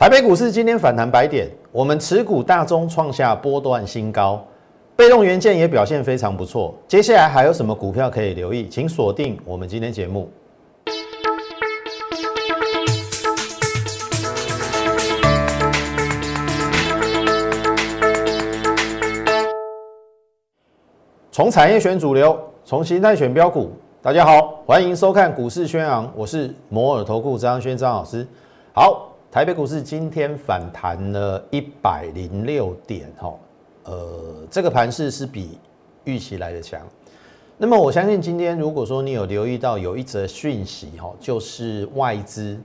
台北股市今天反弹百点，我们持股大中创下波段新高，被动元件也表现非常不错。接下来还有什么股票可以留意？请锁定我们今天节目。从产业选主流，从形态选标股。大家好，欢迎收看股市宣昂，我是摩尔投顾张轩张老师。好。台北股市今天反弹了一百零六点，哈，呃，这个盘势是比预期来的强。那么我相信今天如果说你有留意到有一则讯息，哈，就是外资，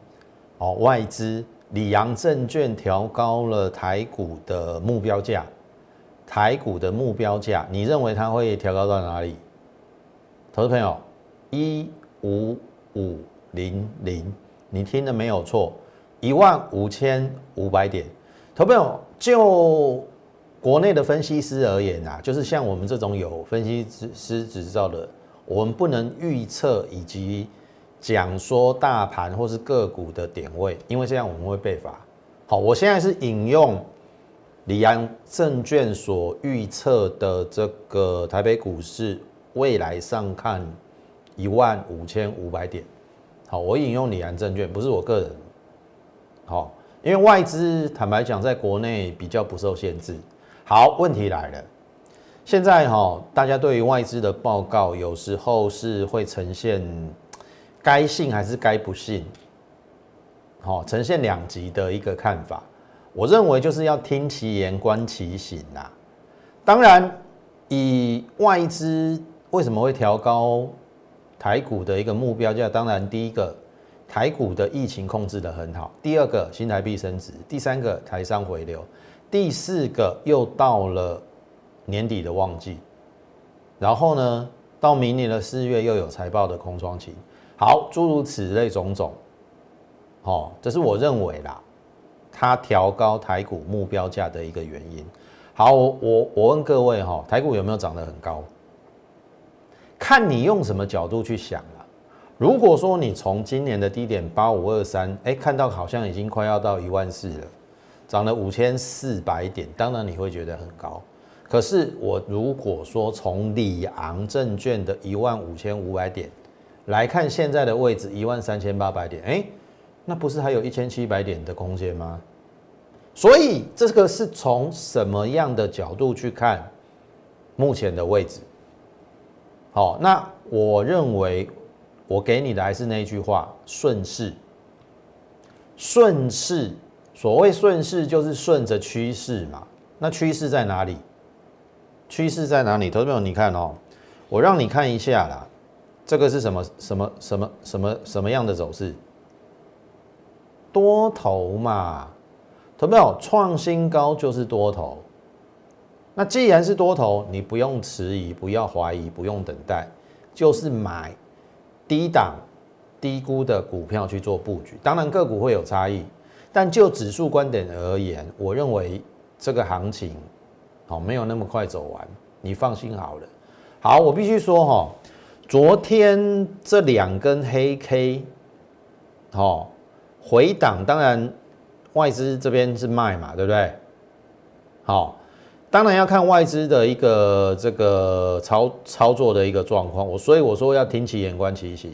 哦，外资里昂证券调高了台股的目标价，台股的目标价，你认为它会调高到哪里？投资朋友，一五五零零，你听的没有错。一万五千五百点，投朋友，就国内的分析师而言啊，就是像我们这种有分析师执照的，我们不能预测以及讲说大盘或是个股的点位，因为这样我们会被罚。好，我现在是引用里安证券所预测的这个台北股市未来上看一万五千五百点。好，我引用里安证券，不是我个人。好，因为外资坦白讲，在国内比较不受限制。好，问题来了，现在哈，大家对于外资的报告，有时候是会呈现该信还是该不信，好，呈现两极的一个看法。我认为就是要听其言，观其行呐。当然，以外资为什么会调高台股的一个目标价？当然，第一个。台股的疫情控制的很好，第二个新台币升值，第三个台商回流，第四个又到了年底的旺季，然后呢，到明年的四月又有财报的空窗期，好，诸如此类种种，哦，这是我认为啦，它调高台股目标价的一个原因。好，我我我问各位哈，台股有没有涨得很高？看你用什么角度去想。如果说你从今年的低点八五二三，哎，看到好像已经快要到一万四了，涨了五千四百点，当然你会觉得很高。可是我如果说从里昂证券的一万五千五百点来看现在的位置一万三千八百点，哎，那不是还有一千七百点的空间吗？所以这个是从什么样的角度去看目前的位置？好，那我认为。我给你的还是那句话，顺势。顺势，所谓顺势就是顺着趋势嘛。那趋势在哪里？趋势在哪里？投资朋友，你看哦，我让你看一下啦。这个是什么什么什么什么什么样的走势？多头嘛。投资朋友，创新高就是多头。那既然是多头，你不用迟疑，不要怀疑，不用等待，就是买。低档、低估的股票去做布局，当然个股会有差异，但就指数观点而言，我认为这个行情好没有那么快走完，你放心好了。好，我必须说哈，昨天这两根黑 K，好回档，当然外资这边是卖嘛，对不对？好。当然要看外资的一个这个操操作的一个状况，我所以我说要听其言观其行。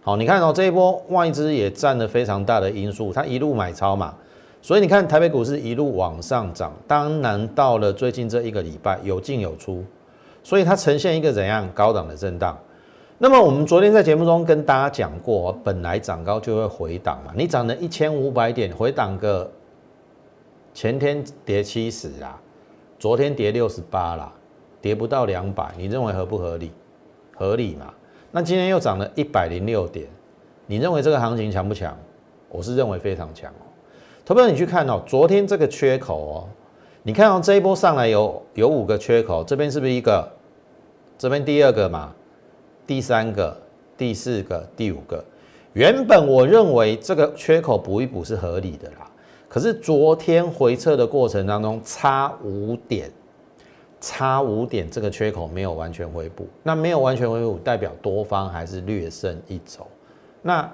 好，你看哦，这一波外资也占了非常大的因素，它一路买超嘛，所以你看台北股市一路往上涨，当然到了最近这一个礼拜有进有出，所以它呈现一个怎样高档的震荡。那么我们昨天在节目中跟大家讲过，本来涨高就会回档嘛，你涨了一千五百点，回档个前天跌七十啊。昨天跌六十八啦，跌不到两百，你认为合不合理？合理嘛？那今天又涨了一百零六点，你认为这个行情强不强？我是认为非常强哦。投票你去看哦，昨天这个缺口哦，你看到这一波上来有有五个缺口，这边是不是一个？这边第二个嘛，第三个、第四个、第五个。原本我认为这个缺口补一补是合理的啦。可是昨天回撤的过程当中，差五点，差五点，这个缺口没有完全回补，那没有完全回补，代表多方还是略胜一筹。那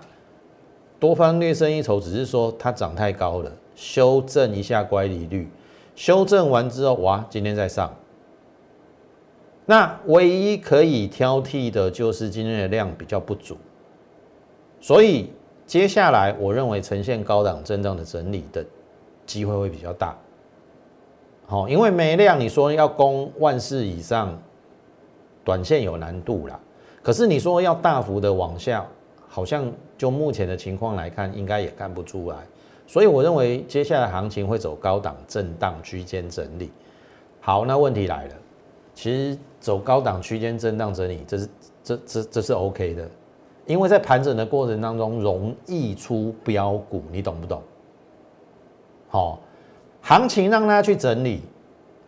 多方略胜一筹，只是说它涨太高了，修正一下乖离率，修正完之后，哇，今天再上。那唯一可以挑剔的就是今天的量比较不足，所以接下来我认为呈现高档震荡的整理的机会会比较大。好，因为没量，你说要攻万四以上，短线有难度啦。可是你说要大幅的往下，好像就目前的情况来看，应该也看不出来。所以我认为接下来行情会走高档震荡区间整理。好，那问题来了。其实走高档区间震荡整理，这是这这这是 OK 的，因为在盘整的过程当中容易出标股，你懂不懂？好，行情让大家去整理，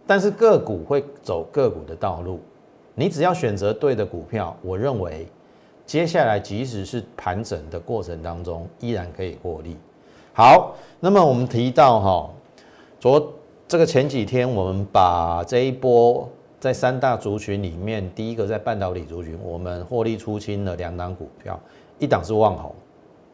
但是个股会走个股的道路，你只要选择对的股票，我认为接下来即使是盘整的过程当中，依然可以获利。好，那么我们提到哈，昨这个前几天我们把这一波。在三大族群里面，第一个在半导体族群，我们获利出清了两档股票，一档是旺宏，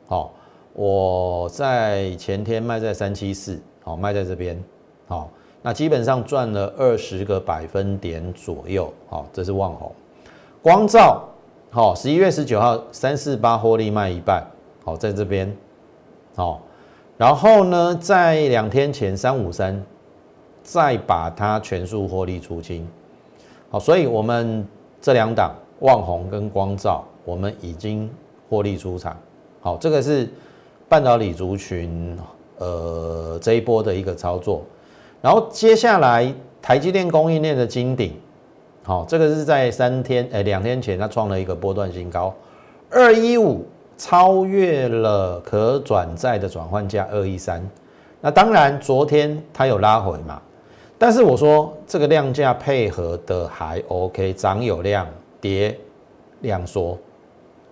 好，我在前天卖在三七四，好，卖在这边，好，那基本上赚了二十个百分点左右，好，这是旺宏，光照，好，十一月十九号三四八获利卖一半，好，在这边，好，然后呢，在两天前三五三再把它全数获利出清。好，所以我们这两档旺宏跟光照，我们已经获利出场。好，这个是半导体族群呃这一波的一个操作。然后接下来台积电供应链的金顶，好，这个是在三天诶两天前它创了一个波段新高，二一五超越了可转债的转换价二一三。那当然昨天它有拉回嘛。但是我说这个量价配合的还 OK，涨有量，跌量缩，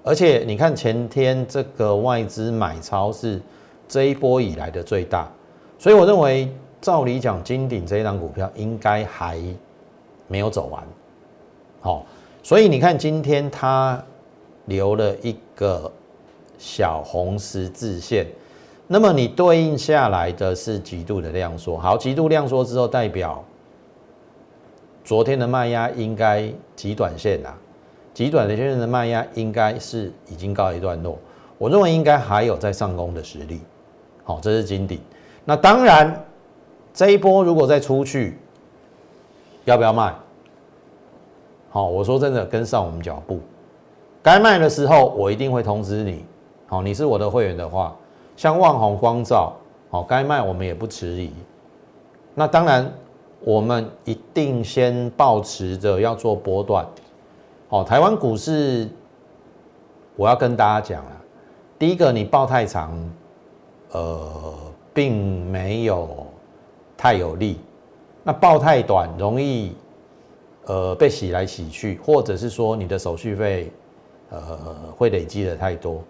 而且你看前天这个外资买超是这一波以来的最大，所以我认为照理讲金鼎这一档股票应该还没有走完，好，所以你看今天它留了一个小红十字线。那么你对应下来的是极度的量缩，好，极度量缩之后，代表昨天的卖压应该极短线啦，极短的线的卖压应该是已经告一段落，我认为应该还有在上攻的实力，好，这是金顶。那当然，这一波如果再出去，要不要卖？好，我说真的，跟上我们脚步，该卖的时候我一定会通知你，好，你是我的会员的话。像万宏光照，好，该卖我们也不迟疑。那当然，我们一定先保持着要做波段。好，台湾股市，我要跟大家讲了，第一个，你报太长，呃，并没有太有利；那报太短，容易呃被洗来洗去，或者是说你的手续费呃会累积的太多。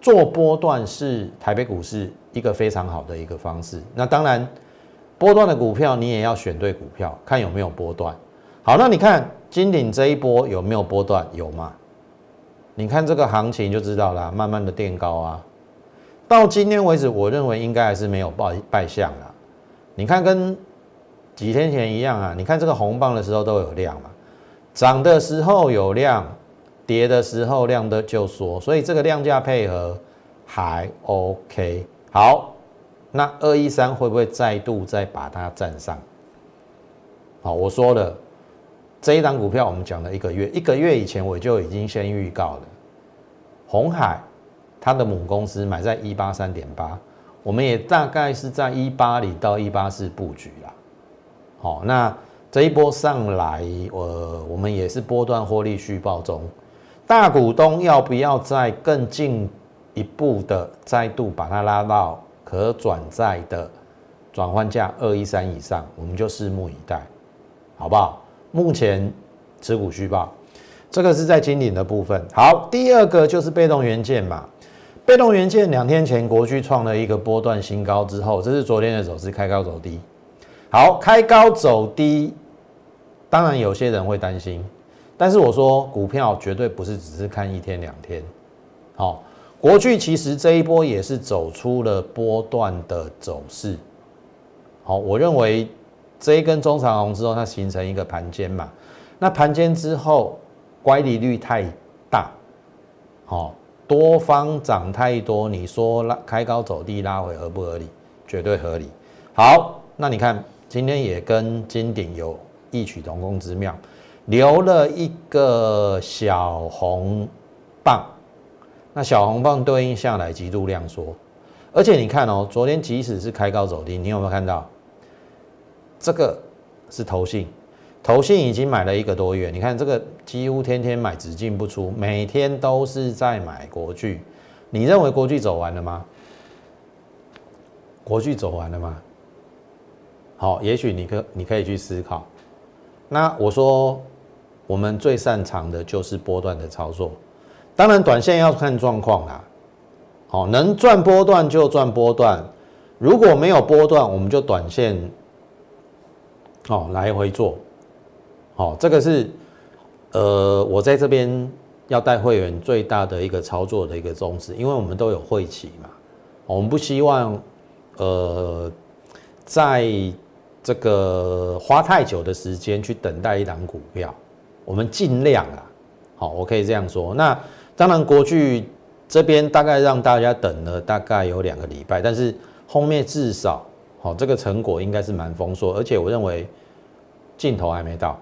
做波段是台北股市一个非常好的一个方式。那当然，波段的股票你也要选对股票，看有没有波段。好，那你看金鼎这一波有没有波段？有吗？你看这个行情就知道啦，慢慢的垫高啊。到今天为止，我认为应该还是没有败败相啦。你看跟几天前一样啊。你看这个红棒的时候都有量嘛，涨的时候有量。跌的时候量的就缩，所以这个量价配合还 OK。好，那二一三会不会再度再把它站上？好，我说了这一档股票，我们讲了一个月，一个月以前我就已经先预告了。红海它的母公司买在一八三点八，我们也大概是在一八里到一八四布局啦。好，那这一波上来，我我们也是波段获利续报中。大股东要不要再更进一步的再度把它拉到可转债的转换价二一三以上，我们就拭目以待，好不好？目前持股虚报，这个是在金鼎的部分。好，第二个就是被动元件嘛，被动元件两天前国巨创了一个波段新高之后，这是昨天的走势，开高走低。好，开高走低，当然有些人会担心。但是我说，股票绝对不是只是看一天两天，好，国巨其实这一波也是走出了波段的走势。好，我认为这一根中长红之后，它形成一个盘间嘛。那盘间之后，乖离率太大，好，多方涨太多，你说拉开高走低拉回合不合理？绝对合理。好，那你看今天也跟金鼎有异曲同工之妙，留了一个小红棒。那小红棒对应下来极度量缩，而且你看哦，昨天即使是开高走低，你有没有看到？这个是投信，投信已经买了一个多月，你看这个几乎天天买，只进不出，每天都是在买国巨。你认为国巨走完了吗？国巨走完了吗？好，也许你可你可以去思考。那我说，我们最擅长的就是波段的操作。当然，短线要看状况啦。好，能赚波段就赚波段，如果没有波段，我们就短线，哦，来回做。好，这个是呃，我在这边要带会员最大的一个操作的一个宗旨，因为我们都有会期嘛，我们不希望呃，在这个花太久的时间去等待一档股票，我们尽量啊，好，我可以这样说，那。当然，国巨这边大概让大家等了大概有两个礼拜，但是后面至少好这个成果应该是蛮丰硕，而且我认为镜头还没到，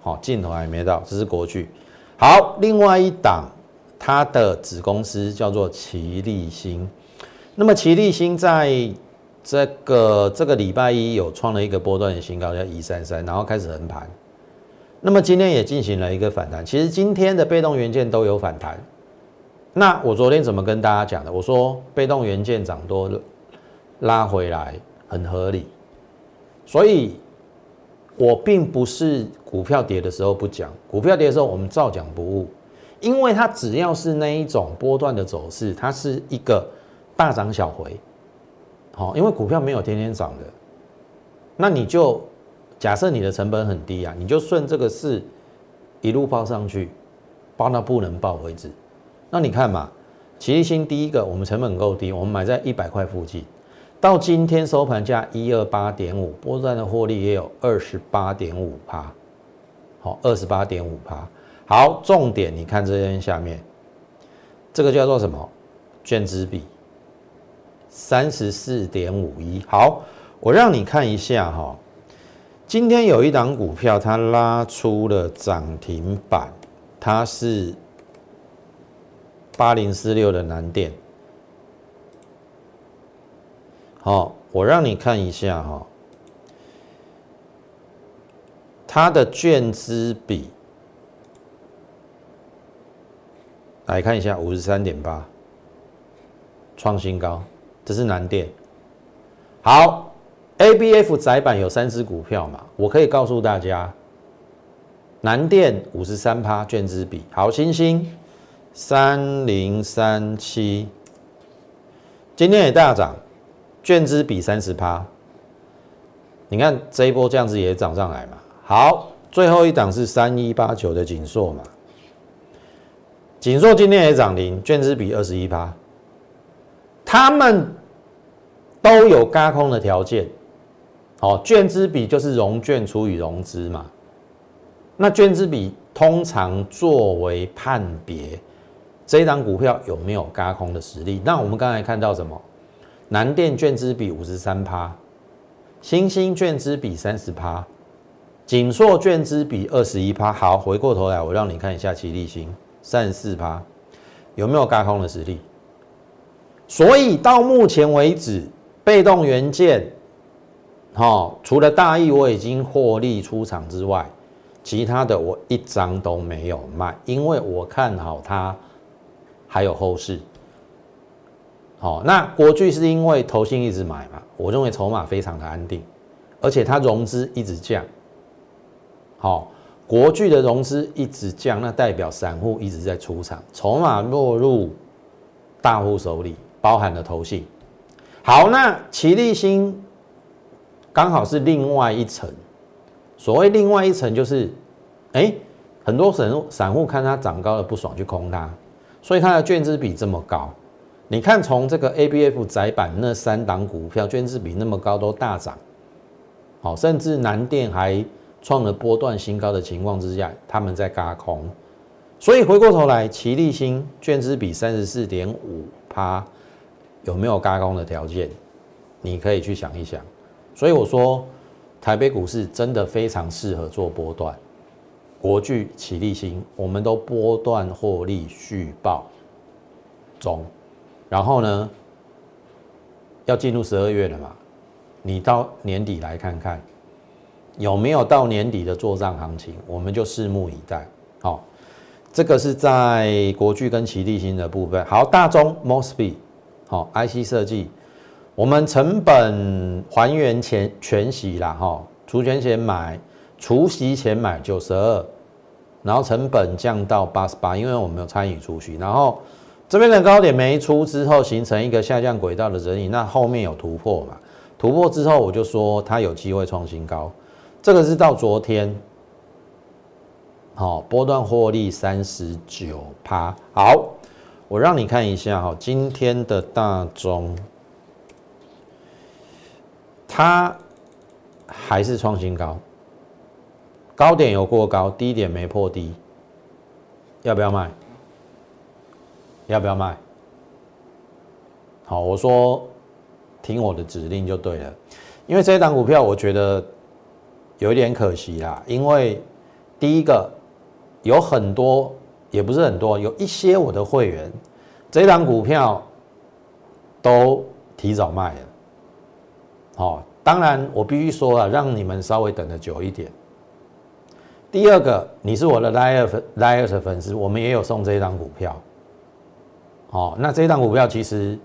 好镜头还没到，这是国巨。好，另外一档它的子公司叫做奇力新，那么奇力新在这个这个礼拜一有创了一个波段的新高，叫一三三，然后开始横盘。那么今天也进行了一个反弹，其实今天的被动元件都有反弹。那我昨天怎么跟大家讲的？我说被动元件涨多了拉回来很合理，所以我并不是股票跌的时候不讲，股票跌的时候我们照讲不误，因为它只要是那一种波段的走势，它是一个大涨小回，好，因为股票没有天天涨的，那你就。假设你的成本很低啊，你就顺这个势一路报上去，报到不能报为止。那你看嘛，齐力新第一个，我们成本够低，我们买在一百块附近，到今天收盘价一二八点五，波段的获利也有二十八点五趴，好，二十八点五趴。好，重点你看这边下面，这个叫做什么？券资比三十四点五一。好，我让你看一下哈。今天有一档股票，它拉出了涨停板，它是八零四六的南电。好，我让你看一下哈，它的券资比，来看一下五十三点八，创新高，这是南电。好。A B F 窄板有三只股票嘛？我可以告诉大家，南电五十三趴券资比，好星星三零三七，今天也大涨，券资比三十趴。你看这一波这样子也涨上来嘛？好，最后一档是三一八九的锦硕嘛？锦硕今天也涨零，券资比二十一趴，他们都有轧空的条件。好，券资比就是融券除以融资嘛。那券资比通常作为判别这一档股票有没有嘎空的实力。那我们刚才看到什么？南电券资比五十三趴，新兴券资比三十趴，锦硕券资比二十一趴。好，回过头来我让你看一下齐力新三十四趴，有没有嘎空的实力？所以到目前为止，被动元件。好，除了大益我已经获利出场之外，其他的我一张都没有卖，因为我看好它还有后市。好，那国巨是因为投信一直买嘛，我认为筹码非常的安定，而且它融资一直降。好，国巨的融资一直降，那代表散户一直在出场，筹码落入大户手里，包含了投信。好，那齐力新。刚好是另外一层，所谓另外一层就是，哎，很多散散户看它涨高了不爽，去空它，所以它的券资比这么高。你看，从这个 ABF 窄板那三档股票券资比那么高，都大涨。好，甚至南电还创了波段新高的情况之下，他们在嘎空。所以回过头来，齐力新券资比三十四点五趴，有没有嘎空的条件？你可以去想一想。所以我说，台北股市真的非常适合做波段。国巨、齐立新，我们都波段获利续报中。然后呢，要进入十二月了嘛？你到年底来看看，有没有到年底的做账行情，我们就拭目以待。好，这个是在国巨跟齐立新的部分。好，大中 Mosby，好，IC 设计，我们成本还原前全息啦，哈，除权前买，除息前买九十二，然后成本降到八十八，因为我们有参与除息，然后。这边的高点没出之后，形成一个下降轨道的整理，那后面有突破嘛？突破之后，我就说它有机会创新高。这个是到昨天，好，波段获利三十九趴。好，我让你看一下哈，今天的大中，它还是创新高，高点有过高，低点没破低，要不要卖？要不要卖？好，我说听我的指令就对了，因为这一档股票我觉得有一点可惜啦，因为第一个有很多，也不是很多，有一些我的会员这一档股票都提早卖了。好，当然我必须说了，让你们稍微等的久一点。第二个，你是我的 Liar Liar 的粉丝，我们也有送这一档股票。哦，那这一档股票其实，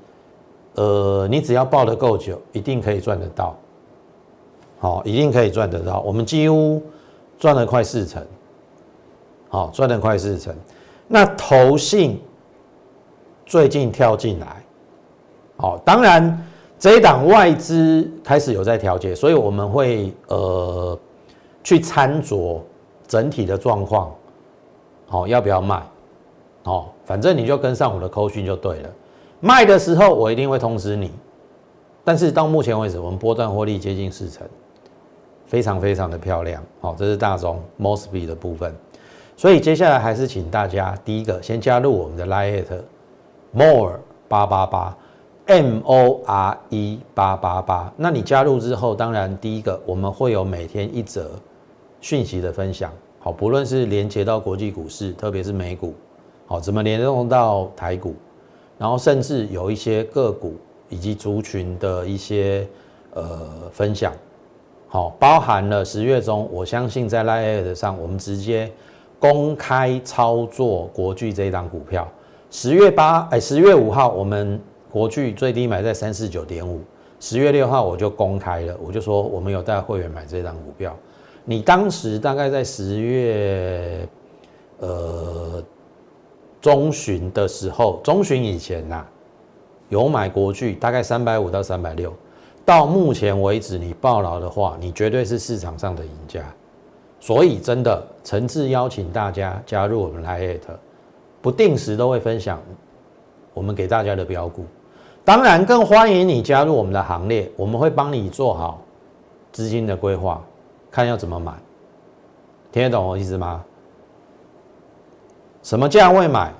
呃，你只要抱得够久，一定可以赚得到。好，一定可以赚得到。我们几乎赚了快四成，好，赚了快四成。那投信最近跳进来，好，当然这一档外资开始有在调节，所以我们会呃去参酌整体的状况，好，要不要卖？哦，反正你就跟上我的扣讯就对了。卖的时候我一定会通知你，但是到目前为止，我们波段获利接近四成，非常非常的漂亮。好，这是大中 Mosby 的部分。所以接下来还是请大家第一个先加入我们的 Lite More 八八八 M O R E 八八八。那你加入之后，当然第一个我们会有每天一则讯息的分享。好，不论是连接到国际股市，特别是美股。好，怎么联动到台股？然后甚至有一些个股以及族群的一些呃分享，好，包含了十月中，我相信在 Lite 上，我们直接公开操作国巨这一档股票。十月八，哎，十月五号，我们国巨最低买在三四九点五。十月六号我就公开了，我就说我们有带会员买这张股票。你当时大概在十月，呃。中旬的时候，中旬以前呐，有买国巨，大概三百五到三百六。到目前为止，你报牢的话，你绝对是市场上的赢家。所以，真的诚挚邀请大家加入我们 Lite，不定时都会分享我们给大家的标股。当然，更欢迎你加入我们的行列，我们会帮你做好资金的规划，看要怎么买。听得懂我意思吗？什么价位买，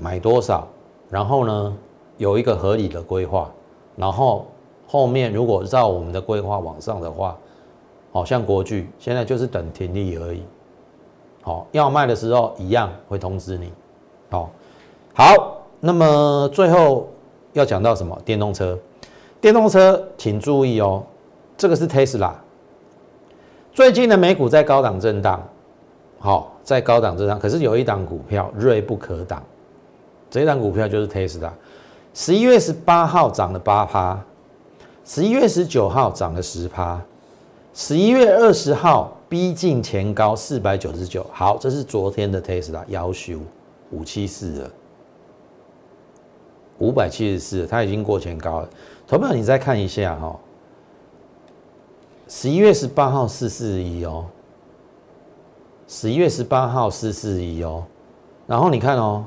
买多少，然后呢，有一个合理的规划，然后后面如果照我们的规划往上的话，好像国巨现在就是等停利而已，好，要卖的时候一样会通知你，好，好，那么最后要讲到什么？电动车，电动车请注意哦，这个是 Tesla，最近的美股在高档震荡。好，在高档之上，可是有一档股票锐不可挡，这一档股票就是 Tesla，十一月十八号涨了八趴，十一月十九号涨了十趴，十一月二十号逼近前高四百九十九。好，这是昨天的 Tesla 要求五七四了，五百七十四，它已经过前高了。投票你再看一下哈，十一月十八号四四一哦。十一月十八号四四一哦，然后你看哦，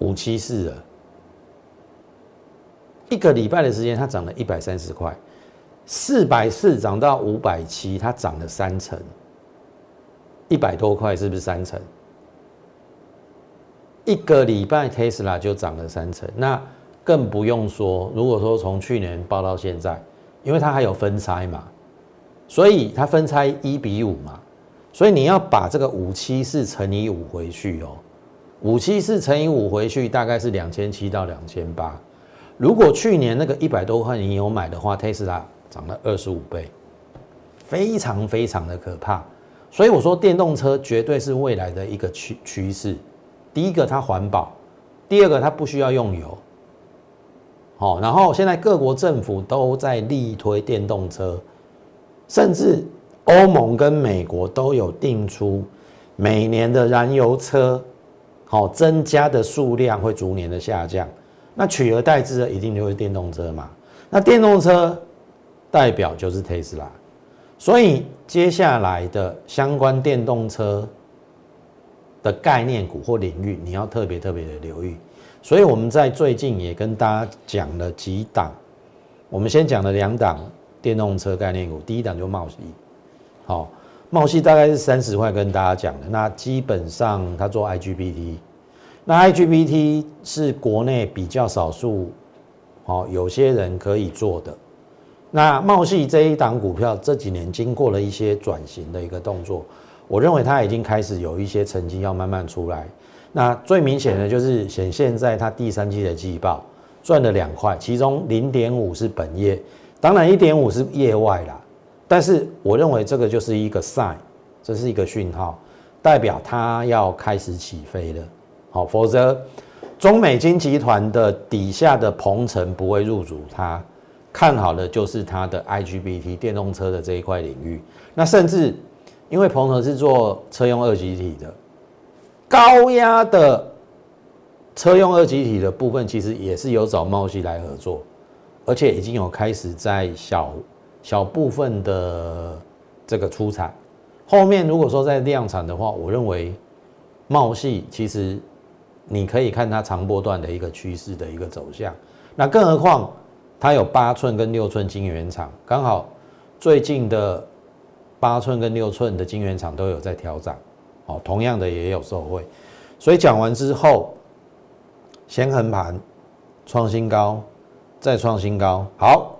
五七四了，一个礼拜的时间，它涨了一百三十块，四百四涨到五百七，它涨了三成，一百多块是不是三成？一个礼拜 Tesla 就涨了三成，那更不用说，如果说从去年报到现在，因为它还有分拆嘛，所以它分拆一比五嘛，所以你要把这个五七四乘以五回去哦。五七四乘以五回去大概是两千七到两千八。如果去年那个一百多块你有买的话，Tesla 涨了二十五倍，非常非常的可怕。所以我说电动车绝对是未来的一个趋趋势。第一个它环保，第二个它不需要用油。好，然后现在各国政府都在力推电动车，甚至欧盟跟美国都有定出每年的燃油车。好，增加的数量会逐年的下降，那取而代之的一定就是电动车嘛。那电动车代表就是特斯拉，所以接下来的相关电动车的概念股或领域，你要特别特别的留意。所以我们在最近也跟大家讲了几档，我们先讲了两档电动车概念股，第一档就茂熙，好。茂系大概是三十块，跟大家讲的。那基本上它做 IGBT，那 IGBT 是国内比较少数，好有些人可以做的。那茂系这一档股票这几年经过了一些转型的一个动作，我认为它已经开始有一些成绩要慢慢出来。那最明显的就是显现在它第三季的季报赚了两块，其中零点五是本业，当然一点五是业外啦。但是我认为这个就是一个 sign，这是一个讯号，代表它要开始起飞了。好，否则中美金集团的底下的鹏程不会入主它，看好的就是它的 IGBT 电动车的这一块领域。那甚至因为鹏程是做车用二极体的，高压的车用二极体的部分，其实也是有找茂系来合作，而且已经有开始在小。小部分的这个出产，后面如果说在量产的话，我认为茂系其实你可以看它长波段的一个趋势的一个走向。那更何况它有八寸跟六寸晶圆厂，刚好最近的八寸跟六寸的晶圆厂都有在调整，哦，同样的也有受惠。所以讲完之后，先横盘创新高，再创新高，好。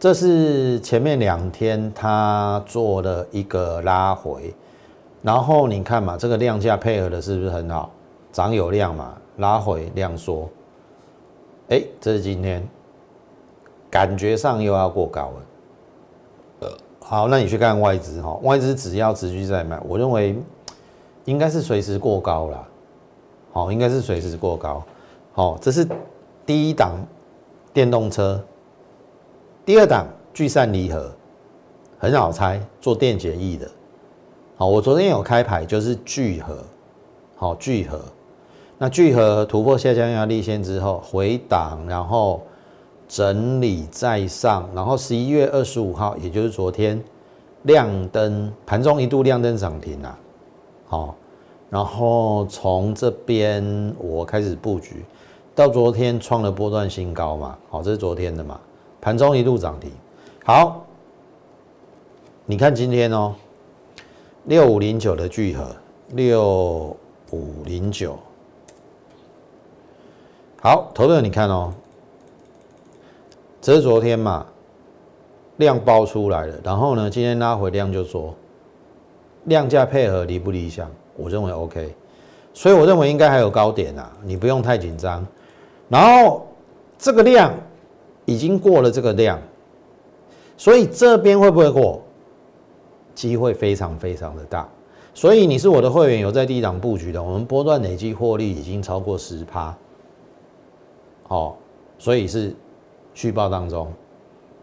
这是前面两天它做了一个拉回，然后你看嘛，这个量价配合的是不是很好？涨有量嘛，拉回量缩，哎，这是今天感觉上又要过高了。好，那你去看外资哈，外资只要持续在买，我认为应该是随时过高了。好，应该是随时过高。好，这是第一档电动车。第二档聚散离合很好猜，做电解液的。好，我昨天有开牌，就是聚合。好，聚合。那聚合突破下降压力线之后回档，然后整理在上，然后十一月二十五号，也就是昨天亮灯，盘中一度亮灯涨停啊。好，然后从这边我开始布局，到昨天创了波段新高嘛。好，这是昨天的嘛。盘中一度涨停，好，你看今天哦，六五零九的聚合，六五零九，好，投的你看哦，这是昨天嘛，量爆出来了，然后呢，今天拉回量就说，量价配合理不理想？我认为 OK，所以我认为应该还有高点啊，你不用太紧张，然后这个量。已经过了这个量，所以这边会不会过？机会非常非常的大。所以你是我的会员，有在低档布局的，我们波段累计获利已经超过十趴。好，所以是续报当中。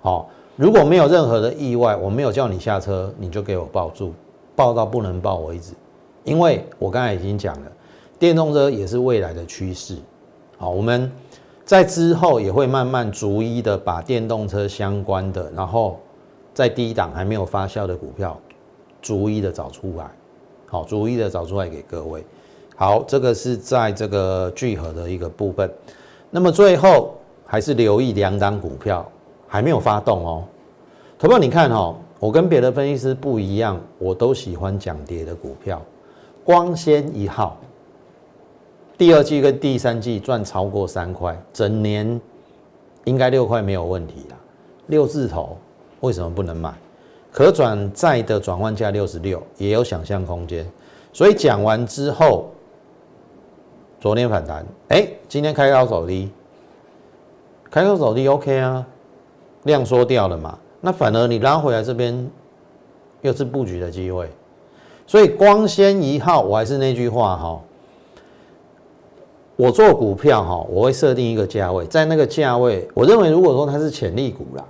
好，如果没有任何的意外，我没有叫你下车，你就给我抱住，抱到不能抱为止。因为我刚才已经讲了，电动车也是未来的趋势。好，我们。在之后也会慢慢逐一的把电动车相关的，然后在低档还没有发酵的股票，逐一的找出来，好，逐一的找出来给各位。好，这个是在这个聚合的一个部分。那么最后还是留意两档股票还没有发动哦。投票你看哦，我跟别的分析师不一样，我都喜欢讲跌的股票。光纤一号，第二季跟第三季赚超过三块，整年应该六块没有问题啦。六字头为什么不能买？可转债的转换价六十六，也有想象空间。所以讲完之后。昨天反弹，哎，今天开高走低，开高走低 OK 啊，量缩掉了嘛，那反而你拉回来这边又是布局的机会，所以光纤一号，我还是那句话哈，我做股票哈，我会设定一个价位，在那个价位，我认为如果说它是潜力股啦，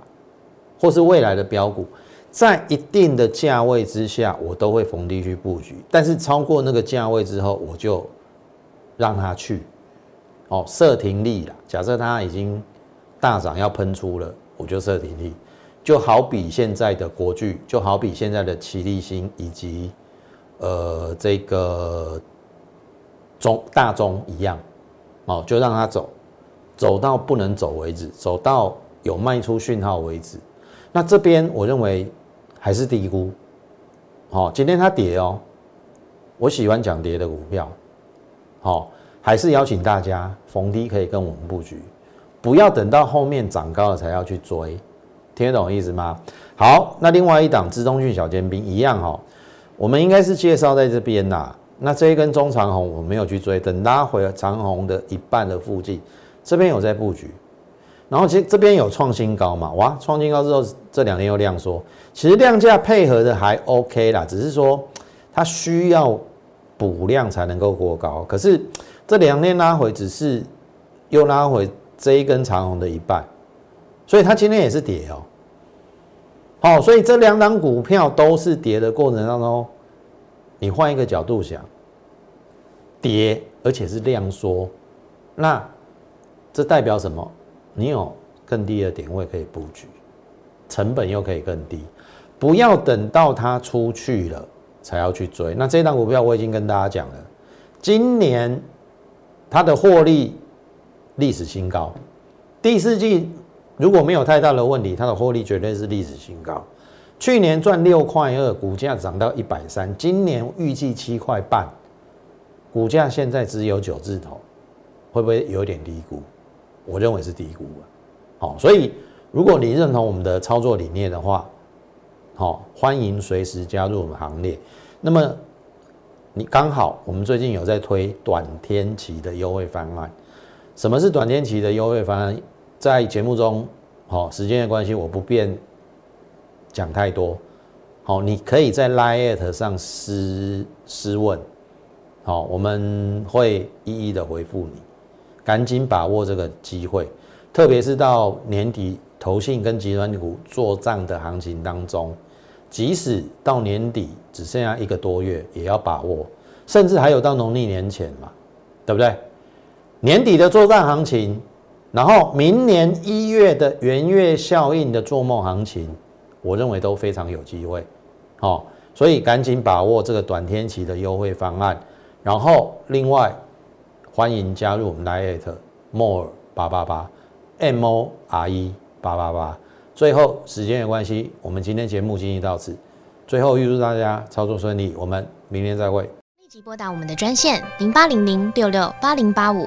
或是未来的标股，在一定的价位之下，我都会逢低去布局，但是超过那个价位之后，我就。让它去，哦，设停利了。假设它已经大涨要喷出了，我就设停利。就好比现在的国巨，就好比现在的齐力新以及呃这个中大中一样，哦，就让它走，走到不能走为止，走到有卖出讯号为止。那这边我认为还是低估。好，今天它跌哦，我喜欢讲跌的股票。好，还是邀请大家逢低可以跟我们布局，不要等到后面涨高了才要去追，听得懂意思吗？好，那另外一档资中讯小尖兵一样哈，我们应该是介绍在这边呐。那这一根中长红我没有去追，等拉回长红的一半的附近，这边有在布局。然后其实这边有创新高嘛？哇，创新高之后这两天又量缩，其实量价配合的还 OK 啦，只是说它需要。补量才能够过高，可是这两天拉回只是又拉回这一根长红的一半，所以它今天也是跌哦。好，所以这两档股票都是跌的过程当中，你换一个角度想，跌而且是量缩，那这代表什么？你有更低的点位可以布局，成本又可以更低，不要等到它出去了。才要去追。那这档股票我已经跟大家讲了，今年它的获利历史新高，第四季如果没有太大的问题，它的获利绝对是历史新高。去年赚六块二，股价涨到一百三，今年预计七块半，股价现在只有九字头，会不会有点低估？我认为是低估了。好，所以如果你认同我们的操作理念的话，好，欢迎随时加入我们行列。那么，你刚好我们最近有在推短天期的优惠方案。什么是短天期的优惠方案？在节目中，好，时间的关系，我不便讲太多。好，你可以在 Line 上私私问，好，我们会一一的回复你。赶紧把握这个机会，特别是到年底投信跟集团股做账的行情当中。即使到年底只剩下一个多月，也要把握，甚至还有到农历年前嘛，对不对？年底的作战行情，然后明年一月的元月效应的做梦行情，我认为都非常有机会，好，所以赶紧把握这个短天期的优惠方案，然后另外欢迎加入我们 Lite More 八八八 M O R E 八八八。最后，时间的关系，我们今天节目进行到此。最后，预祝大家操作顺利，我们明天再会。立即拨打我们的专线零八零零六六八零八五